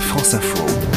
France Info.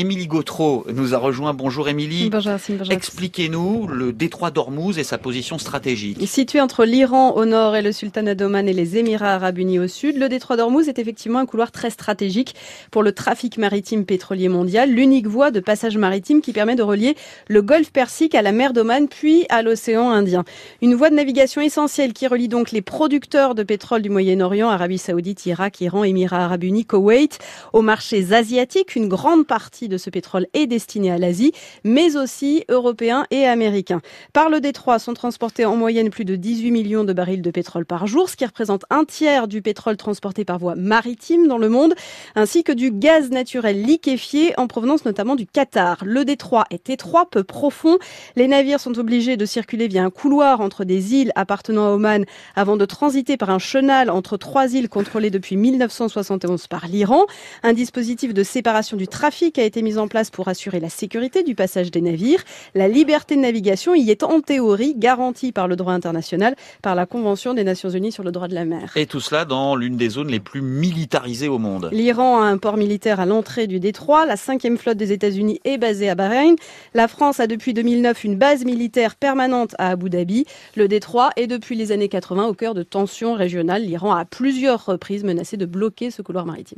Émilie Gautreau nous a rejoint. Bonjour Émilie. Bonjour Expliquez-nous le détroit d'Ormuz et sa position stratégique. Situé entre l'Iran au nord et le Sultanat d'Oman et les Émirats arabes unis au sud, le détroit d'Ormuz est effectivement un couloir très stratégique pour le trafic maritime pétrolier mondial, l'unique voie de passage maritime qui permet de relier le golfe Persique à la mer d'Oman puis à l'océan Indien. Une voie de navigation essentielle qui relie donc les producteurs de pétrole du Moyen-Orient, Arabie Saoudite, Irak, Iran, Émirats arabes unis, Koweït, aux marchés asiatiques. Une grande partie de ce pétrole est destiné à l'Asie, mais aussi européen et américain. Par le détroit sont transportés en moyenne plus de 18 millions de barils de pétrole par jour, ce qui représente un tiers du pétrole transporté par voie maritime dans le monde, ainsi que du gaz naturel liquéfié en provenance notamment du Qatar. Le détroit est étroit, peu profond. Les navires sont obligés de circuler via un couloir entre des îles appartenant à Oman avant de transiter par un chenal entre trois îles contrôlées depuis 1971 par l'Iran. Un dispositif de séparation du trafic a été mise en place pour assurer la sécurité du passage des navires. La liberté de navigation y est en théorie garantie par le droit international, par la Convention des Nations Unies sur le droit de la mer. Et tout cela dans l'une des zones les plus militarisées au monde. L'Iran a un port militaire à l'entrée du détroit. La cinquième flotte des États-Unis est basée à Bahreïn. La France a depuis 2009 une base militaire permanente à Abu Dhabi. Le détroit est depuis les années 80 au cœur de tensions régionales. L'Iran a à plusieurs reprises menacé de bloquer ce couloir maritime.